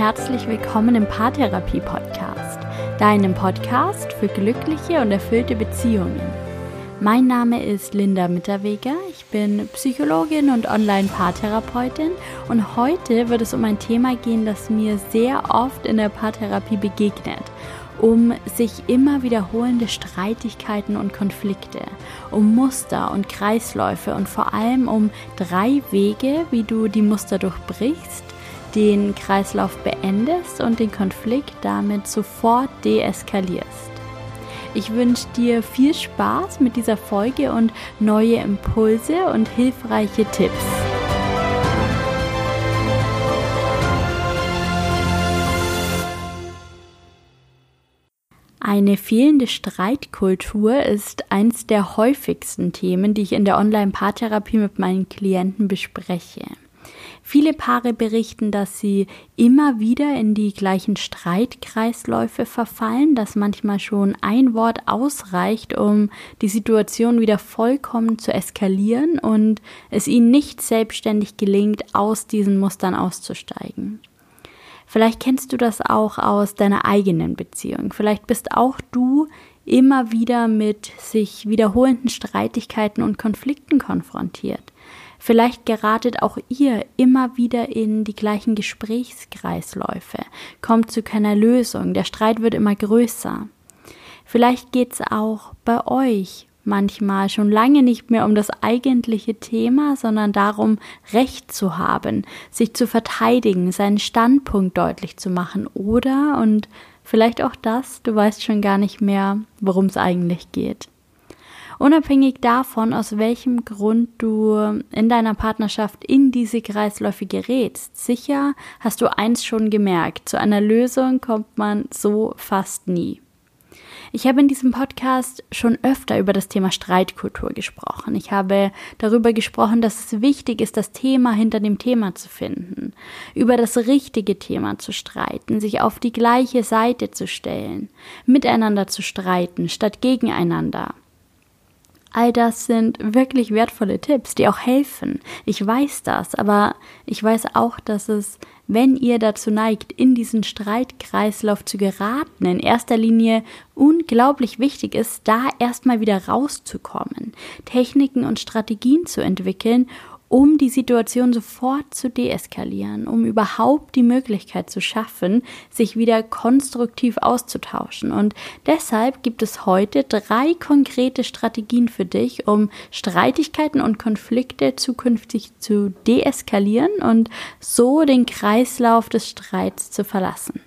herzlich willkommen im Paartherapie Podcast, deinem Podcast für glückliche und erfüllte Beziehungen. Mein Name ist Linda Mitterweger, ich bin Psychologin und Online-Paartherapeutin und heute wird es um ein Thema gehen, das mir sehr oft in der Paartherapie begegnet um sich immer wiederholende Streitigkeiten und Konflikte, um Muster und Kreisläufe und vor allem um drei Wege, wie du die Muster durchbrichst, den Kreislauf beendest und den Konflikt damit sofort deeskalierst. Ich wünsche dir viel Spaß mit dieser Folge und neue Impulse und hilfreiche Tipps. Eine fehlende Streitkultur ist eines der häufigsten Themen, die ich in der Online-Paartherapie mit meinen Klienten bespreche. Viele Paare berichten, dass sie immer wieder in die gleichen Streitkreisläufe verfallen, dass manchmal schon ein Wort ausreicht, um die Situation wieder vollkommen zu eskalieren und es ihnen nicht selbstständig gelingt, aus diesen Mustern auszusteigen. Vielleicht kennst du das auch aus deiner eigenen Beziehung. Vielleicht bist auch du immer wieder mit sich wiederholenden Streitigkeiten und Konflikten konfrontiert. Vielleicht geratet auch ihr immer wieder in die gleichen Gesprächskreisläufe, kommt zu keiner Lösung, der Streit wird immer größer. Vielleicht geht's auch bei euch manchmal schon lange nicht mehr um das eigentliche Thema, sondern darum, Recht zu haben, sich zu verteidigen, seinen Standpunkt deutlich zu machen oder, und vielleicht auch das, du weißt schon gar nicht mehr, worum es eigentlich geht. Unabhängig davon, aus welchem Grund du in deiner Partnerschaft in diese Kreisläufe gerätst, sicher hast du eins schon gemerkt, zu einer Lösung kommt man so fast nie. Ich habe in diesem Podcast schon öfter über das Thema Streitkultur gesprochen. Ich habe darüber gesprochen, dass es wichtig ist, das Thema hinter dem Thema zu finden, über das richtige Thema zu streiten, sich auf die gleiche Seite zu stellen, miteinander zu streiten statt gegeneinander. All das sind wirklich wertvolle Tipps, die auch helfen. Ich weiß das, aber ich weiß auch, dass es, wenn ihr dazu neigt, in diesen Streitkreislauf zu geraten, in erster Linie unglaublich wichtig ist, da erstmal wieder rauszukommen, Techniken und Strategien zu entwickeln, um die Situation sofort zu deeskalieren, um überhaupt die Möglichkeit zu schaffen, sich wieder konstruktiv auszutauschen. Und deshalb gibt es heute drei konkrete Strategien für dich, um Streitigkeiten und Konflikte zukünftig zu deeskalieren und so den Kreislauf des Streits zu verlassen.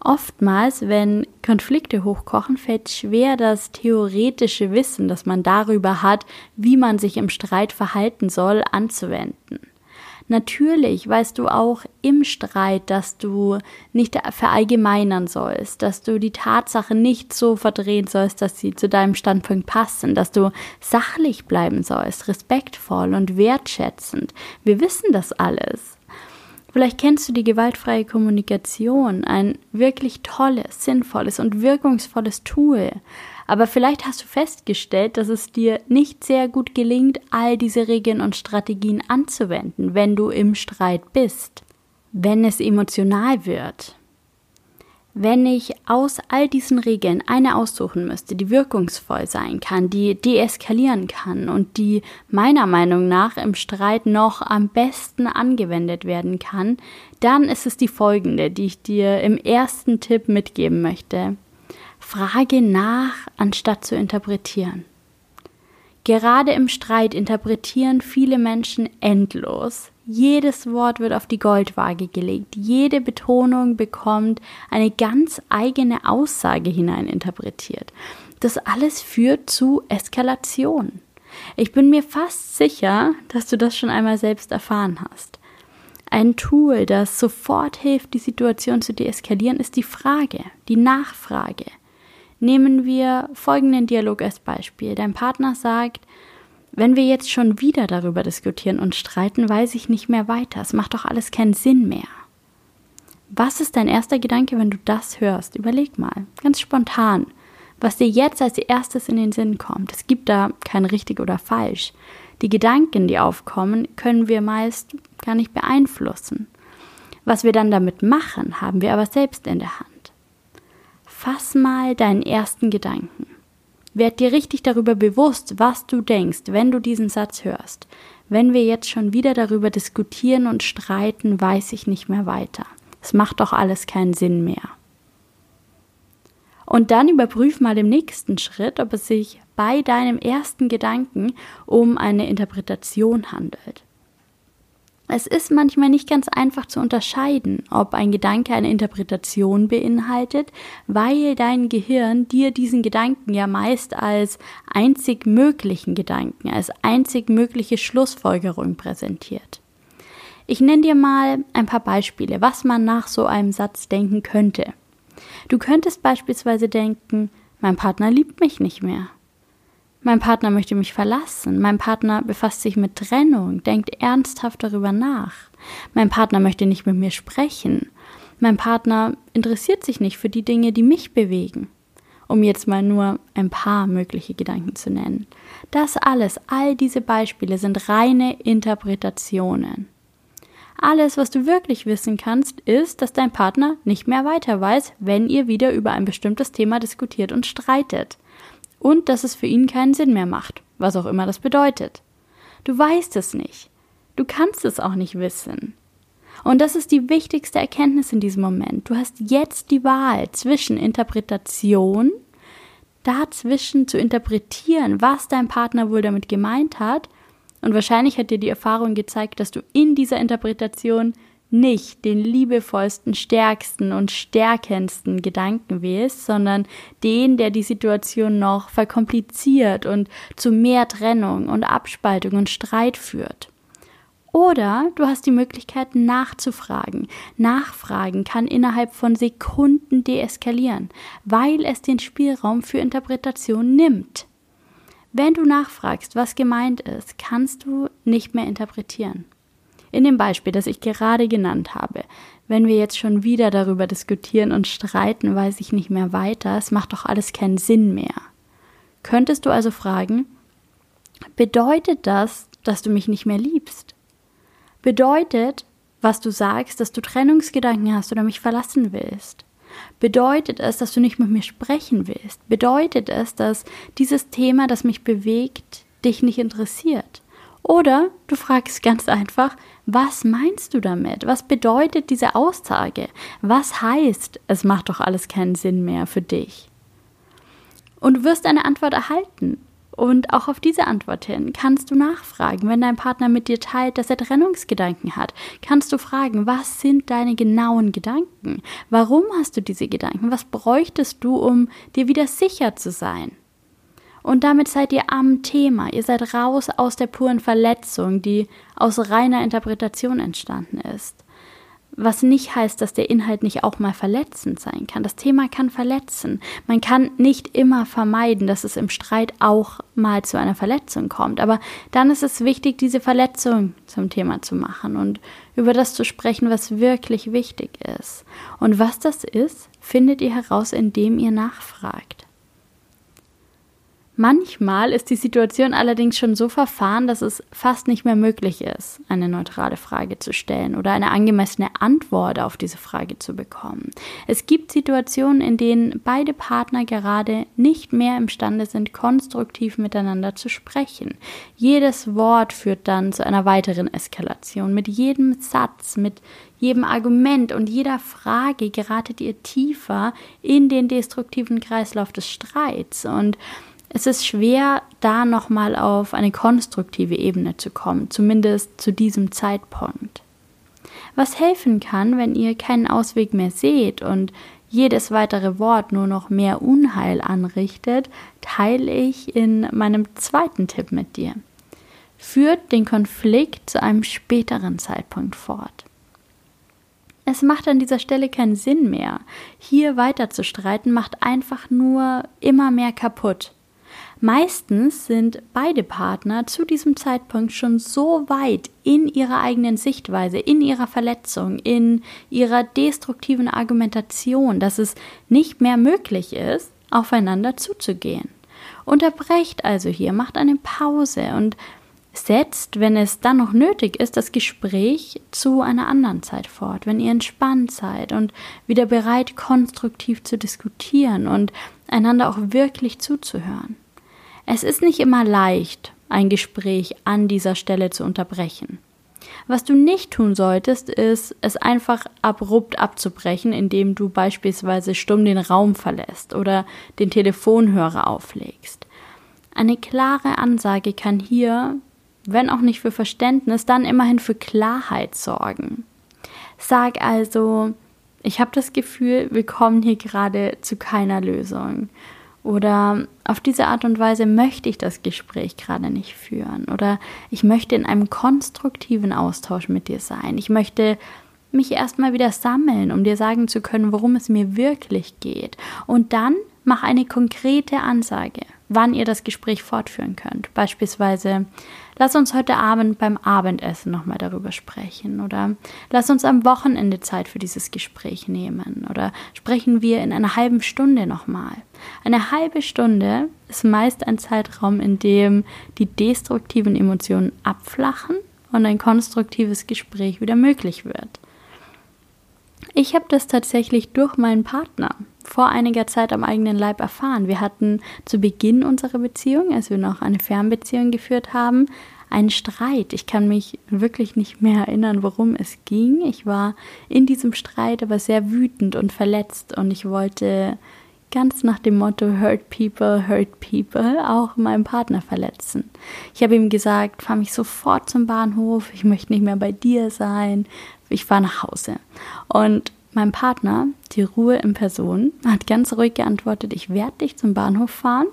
Oftmals, wenn Konflikte hochkochen, fällt schwer das theoretische Wissen, das man darüber hat, wie man sich im Streit verhalten soll, anzuwenden. Natürlich weißt du auch im Streit, dass du nicht verallgemeinern sollst, dass du die Tatsache nicht so verdrehen sollst, dass sie zu deinem Standpunkt passen, dass du sachlich bleiben sollst, respektvoll und wertschätzend. Wir wissen das alles. Vielleicht kennst du die gewaltfreie Kommunikation, ein wirklich tolles, sinnvolles und wirkungsvolles Tool. Aber vielleicht hast du festgestellt, dass es dir nicht sehr gut gelingt, all diese Regeln und Strategien anzuwenden, wenn du im Streit bist, wenn es emotional wird. Wenn ich aus all diesen Regeln eine aussuchen müsste, die wirkungsvoll sein kann, die deeskalieren kann und die meiner Meinung nach im Streit noch am besten angewendet werden kann, dann ist es die folgende, die ich dir im ersten Tipp mitgeben möchte. Frage nach, anstatt zu interpretieren. Gerade im Streit interpretieren viele Menschen endlos. Jedes Wort wird auf die Goldwaage gelegt. Jede Betonung bekommt eine ganz eigene Aussage hineininterpretiert. Das alles führt zu Eskalation. Ich bin mir fast sicher, dass du das schon einmal selbst erfahren hast. Ein Tool, das sofort hilft, die Situation zu deeskalieren, ist die Frage, die Nachfrage. Nehmen wir folgenden Dialog als Beispiel. Dein Partner sagt, wenn wir jetzt schon wieder darüber diskutieren und streiten, weiß ich nicht mehr weiter. Es macht doch alles keinen Sinn mehr. Was ist dein erster Gedanke, wenn du das hörst? Überleg mal, ganz spontan, was dir jetzt als erstes in den Sinn kommt. Es gibt da kein richtig oder falsch. Die Gedanken, die aufkommen, können wir meist gar nicht beeinflussen. Was wir dann damit machen, haben wir aber selbst in der Hand. Fass mal deinen ersten Gedanken. Werd dir richtig darüber bewusst, was du denkst, wenn du diesen Satz hörst. Wenn wir jetzt schon wieder darüber diskutieren und streiten, weiß ich nicht mehr weiter. Es macht doch alles keinen Sinn mehr. Und dann überprüf mal im nächsten Schritt, ob es sich bei deinem ersten Gedanken um eine Interpretation handelt. Es ist manchmal nicht ganz einfach zu unterscheiden, ob ein Gedanke eine Interpretation beinhaltet, weil dein Gehirn dir diesen Gedanken ja meist als einzig möglichen Gedanken, als einzig mögliche Schlussfolgerung präsentiert. Ich nenne dir mal ein paar Beispiele, was man nach so einem Satz denken könnte. Du könntest beispielsweise denken, mein Partner liebt mich nicht mehr. Mein Partner möchte mich verlassen. Mein Partner befasst sich mit Trennung, denkt ernsthaft darüber nach. Mein Partner möchte nicht mit mir sprechen. Mein Partner interessiert sich nicht für die Dinge, die mich bewegen. Um jetzt mal nur ein paar mögliche Gedanken zu nennen. Das alles, all diese Beispiele sind reine Interpretationen. Alles, was du wirklich wissen kannst, ist, dass dein Partner nicht mehr weiter weiß, wenn ihr wieder über ein bestimmtes Thema diskutiert und streitet und dass es für ihn keinen Sinn mehr macht, was auch immer das bedeutet. Du weißt es nicht. Du kannst es auch nicht wissen. Und das ist die wichtigste Erkenntnis in diesem Moment. Du hast jetzt die Wahl zwischen Interpretation, dazwischen zu interpretieren, was dein Partner wohl damit gemeint hat, und wahrscheinlich hat dir die Erfahrung gezeigt, dass du in dieser Interpretation nicht den liebevollsten, stärksten und stärkendsten Gedanken wählst, sondern den, der die Situation noch verkompliziert und zu mehr Trennung und Abspaltung und Streit führt. Oder du hast die Möglichkeit nachzufragen. Nachfragen kann innerhalb von Sekunden deeskalieren, weil es den Spielraum für Interpretation nimmt. Wenn du nachfragst, was gemeint ist, kannst du nicht mehr interpretieren. In dem Beispiel, das ich gerade genannt habe, wenn wir jetzt schon wieder darüber diskutieren und streiten, weiß ich nicht mehr weiter, es macht doch alles keinen Sinn mehr. Könntest du also fragen, bedeutet das, dass du mich nicht mehr liebst? Bedeutet, was du sagst, dass du Trennungsgedanken hast oder mich verlassen willst? Bedeutet es, dass du nicht mit mir sprechen willst? Bedeutet es, dass dieses Thema, das mich bewegt, dich nicht interessiert? Oder du fragst ganz einfach, was meinst du damit? Was bedeutet diese Aussage? Was heißt, es macht doch alles keinen Sinn mehr für dich? Und du wirst eine Antwort erhalten. Und auch auf diese Antwort hin kannst du nachfragen. Wenn dein Partner mit dir teilt, dass er Trennungsgedanken hat, kannst du fragen, was sind deine genauen Gedanken? Warum hast du diese Gedanken? Was bräuchtest du, um dir wieder sicher zu sein? Und damit seid ihr am Thema. Ihr seid raus aus der puren Verletzung, die aus reiner Interpretation entstanden ist. Was nicht heißt, dass der Inhalt nicht auch mal verletzend sein kann. Das Thema kann verletzen. Man kann nicht immer vermeiden, dass es im Streit auch mal zu einer Verletzung kommt. Aber dann ist es wichtig, diese Verletzung zum Thema zu machen und über das zu sprechen, was wirklich wichtig ist. Und was das ist, findet ihr heraus, indem ihr nachfragt. Manchmal ist die Situation allerdings schon so verfahren, dass es fast nicht mehr möglich ist, eine neutrale Frage zu stellen oder eine angemessene Antwort auf diese Frage zu bekommen. Es gibt Situationen, in denen beide Partner gerade nicht mehr imstande sind, konstruktiv miteinander zu sprechen. Jedes Wort führt dann zu einer weiteren Eskalation. Mit jedem Satz, mit jedem Argument und jeder Frage geratet ihr tiefer in den destruktiven Kreislauf des Streits und es ist schwer, da nochmal auf eine konstruktive Ebene zu kommen, zumindest zu diesem Zeitpunkt. Was helfen kann, wenn ihr keinen Ausweg mehr seht und jedes weitere Wort nur noch mehr Unheil anrichtet, teile ich in meinem zweiten Tipp mit dir. Führt den Konflikt zu einem späteren Zeitpunkt fort. Es macht an dieser Stelle keinen Sinn mehr. Hier weiter zu streiten macht einfach nur immer mehr kaputt. Meistens sind beide Partner zu diesem Zeitpunkt schon so weit in ihrer eigenen Sichtweise, in ihrer Verletzung, in ihrer destruktiven Argumentation, dass es nicht mehr möglich ist, aufeinander zuzugehen. Unterbrecht also hier, macht eine Pause und setzt, wenn es dann noch nötig ist, das Gespräch zu einer anderen Zeit fort, wenn ihr entspannt seid und wieder bereit, konstruktiv zu diskutieren und einander auch wirklich zuzuhören. Es ist nicht immer leicht, ein Gespräch an dieser Stelle zu unterbrechen. Was du nicht tun solltest, ist, es einfach abrupt abzubrechen, indem du beispielsweise stumm den Raum verlässt oder den Telefonhörer auflegst. Eine klare Ansage kann hier wenn auch nicht für Verständnis, dann immerhin für Klarheit sorgen. Sag also, ich habe das Gefühl, wir kommen hier gerade zu keiner Lösung. Oder auf diese Art und Weise möchte ich das Gespräch gerade nicht führen. Oder ich möchte in einem konstruktiven Austausch mit dir sein. Ich möchte mich erstmal wieder sammeln, um dir sagen zu können, worum es mir wirklich geht. Und dann mach eine konkrete Ansage, wann ihr das Gespräch fortführen könnt. Beispielsweise, lass uns heute Abend beim Abendessen nochmal darüber sprechen oder lass uns am Wochenende Zeit für dieses Gespräch nehmen oder sprechen wir in einer halben Stunde nochmal. Eine halbe Stunde ist meist ein Zeitraum, in dem die destruktiven Emotionen abflachen und ein konstruktives Gespräch wieder möglich wird. Ich habe das tatsächlich durch meinen Partner vor einiger Zeit am eigenen Leib erfahren. Wir hatten zu Beginn unserer Beziehung, als wir noch eine Fernbeziehung geführt haben, einen Streit. Ich kann mich wirklich nicht mehr erinnern, worum es ging. Ich war in diesem Streit aber sehr wütend und verletzt und ich wollte ganz nach dem Motto Hurt People, Hurt People auch meinen Partner verletzen. Ich habe ihm gesagt, fahr mich sofort zum Bahnhof, ich möchte nicht mehr bei dir sein, ich fahre nach Hause. Und mein Partner, die Ruhe in Person, hat ganz ruhig geantwortet, ich werde dich zum Bahnhof fahren,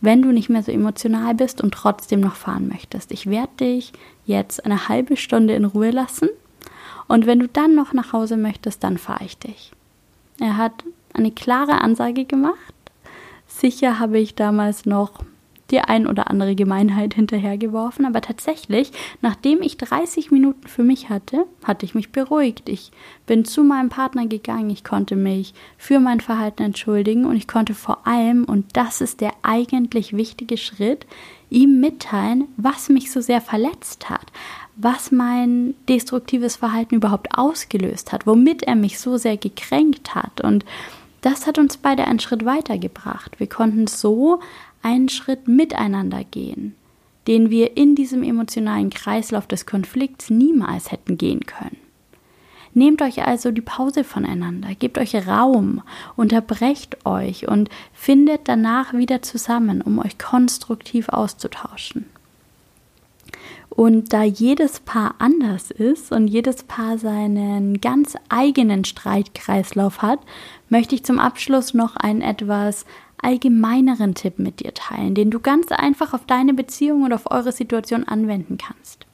wenn du nicht mehr so emotional bist und trotzdem noch fahren möchtest. Ich werde dich jetzt eine halbe Stunde in Ruhe lassen und wenn du dann noch nach Hause möchtest, dann fahre ich dich. Er hat eine klare Ansage gemacht. Sicher habe ich damals noch die ein oder andere Gemeinheit hinterhergeworfen, aber tatsächlich, nachdem ich 30 Minuten für mich hatte, hatte ich mich beruhigt. Ich bin zu meinem Partner gegangen, ich konnte mich für mein Verhalten entschuldigen und ich konnte vor allem, und das ist der eigentlich wichtige Schritt, ihm mitteilen, was mich so sehr verletzt hat, was mein destruktives Verhalten überhaupt ausgelöst hat, womit er mich so sehr gekränkt hat und das hat uns beide einen Schritt weitergebracht. Wir konnten so einen Schritt miteinander gehen, den wir in diesem emotionalen Kreislauf des Konflikts niemals hätten gehen können. Nehmt euch also die Pause voneinander, gebt euch Raum, unterbrecht euch und findet danach wieder zusammen, um euch konstruktiv auszutauschen. Und da jedes Paar anders ist und jedes Paar seinen ganz eigenen Streitkreislauf hat, möchte ich zum Abschluss noch einen etwas allgemeineren Tipp mit dir teilen, den du ganz einfach auf deine Beziehung und auf eure Situation anwenden kannst.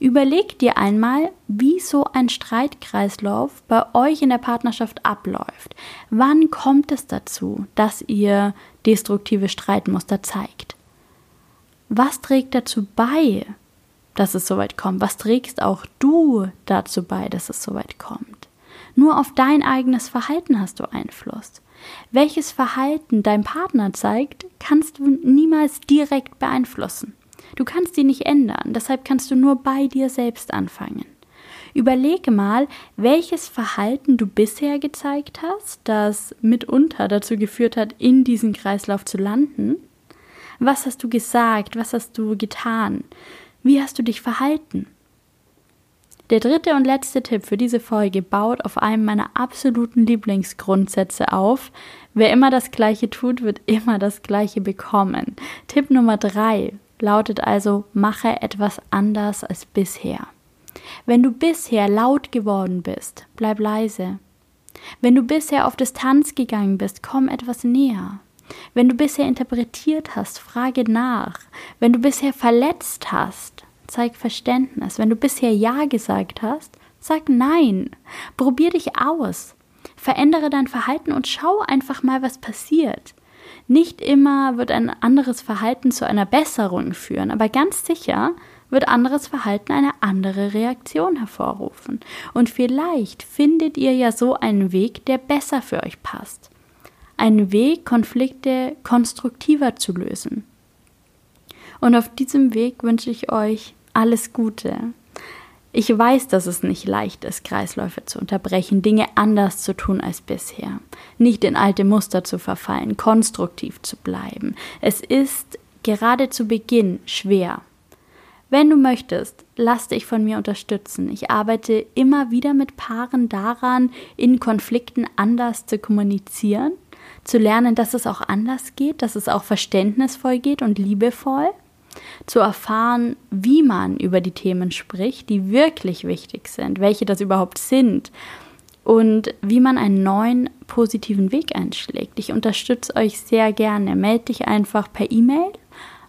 Überleg dir einmal, wie so ein Streitkreislauf bei euch in der Partnerschaft abläuft. Wann kommt es dazu, dass ihr destruktive Streitmuster zeigt? Was trägt dazu bei, dass es soweit kommt? Was trägst auch du dazu bei, dass es soweit kommt? Nur auf dein eigenes Verhalten hast du Einfluss. Welches Verhalten dein Partner zeigt, kannst du niemals direkt beeinflussen. Du kannst sie nicht ändern, deshalb kannst du nur bei dir selbst anfangen. Überlege mal, welches Verhalten du bisher gezeigt hast, das mitunter dazu geführt hat, in diesen Kreislauf zu landen. Was hast du gesagt? Was hast du getan? Wie hast du dich verhalten? Der dritte und letzte Tipp für diese Folge baut auf einem meiner absoluten Lieblingsgrundsätze auf. Wer immer das Gleiche tut, wird immer das Gleiche bekommen. Tipp Nummer drei lautet also, mache etwas anders als bisher. Wenn du bisher laut geworden bist, bleib leise. Wenn du bisher auf Distanz gegangen bist, komm etwas näher. Wenn du bisher interpretiert hast, frage nach. Wenn du bisher verletzt hast, zeig Verständnis. Wenn du bisher Ja gesagt hast, sag Nein. Probier dich aus. Verändere dein Verhalten und schau einfach mal, was passiert. Nicht immer wird ein anderes Verhalten zu einer Besserung führen, aber ganz sicher wird anderes Verhalten eine andere Reaktion hervorrufen. Und vielleicht findet ihr ja so einen Weg, der besser für euch passt. Einen Weg, Konflikte konstruktiver zu lösen. Und auf diesem Weg wünsche ich euch alles Gute. Ich weiß, dass es nicht leicht ist, Kreisläufe zu unterbrechen, Dinge anders zu tun als bisher, nicht in alte Muster zu verfallen, konstruktiv zu bleiben. Es ist gerade zu Beginn schwer. Wenn du möchtest, lass dich von mir unterstützen. Ich arbeite immer wieder mit Paaren daran, in Konflikten anders zu kommunizieren, zu lernen, dass es auch anders geht, dass es auch verständnisvoll geht und liebevoll zu erfahren, wie man über die Themen spricht, die wirklich wichtig sind, welche das überhaupt sind und wie man einen neuen positiven Weg einschlägt. Ich unterstütze euch sehr gerne. Meld dich einfach per E-Mail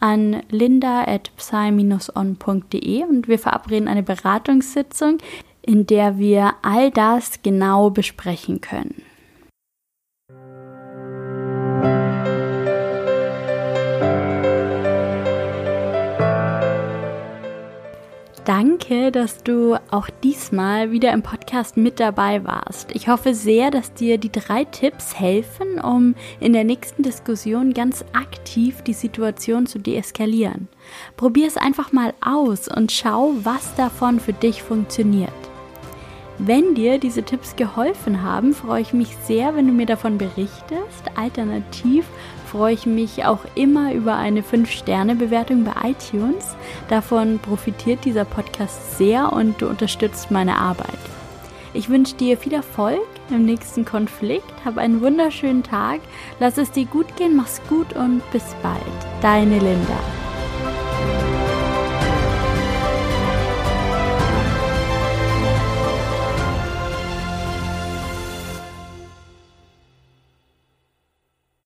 an linda.psy-on.de und wir verabreden eine Beratungssitzung, in der wir all das genau besprechen können. Danke, dass du auch diesmal wieder im Podcast mit dabei warst. Ich hoffe sehr, dass dir die drei Tipps helfen, um in der nächsten Diskussion ganz aktiv die Situation zu deeskalieren. Probier es einfach mal aus und schau, was davon für dich funktioniert. Wenn dir diese Tipps geholfen haben, freue ich mich sehr, wenn du mir davon berichtest. Alternativ freue ich mich auch immer über eine 5-Sterne-Bewertung bei iTunes. Davon profitiert dieser Podcast sehr und du unterstützt meine Arbeit. Ich wünsche dir viel Erfolg im nächsten Konflikt. Hab einen wunderschönen Tag. Lass es dir gut gehen, mach's gut und bis bald. Deine Linda.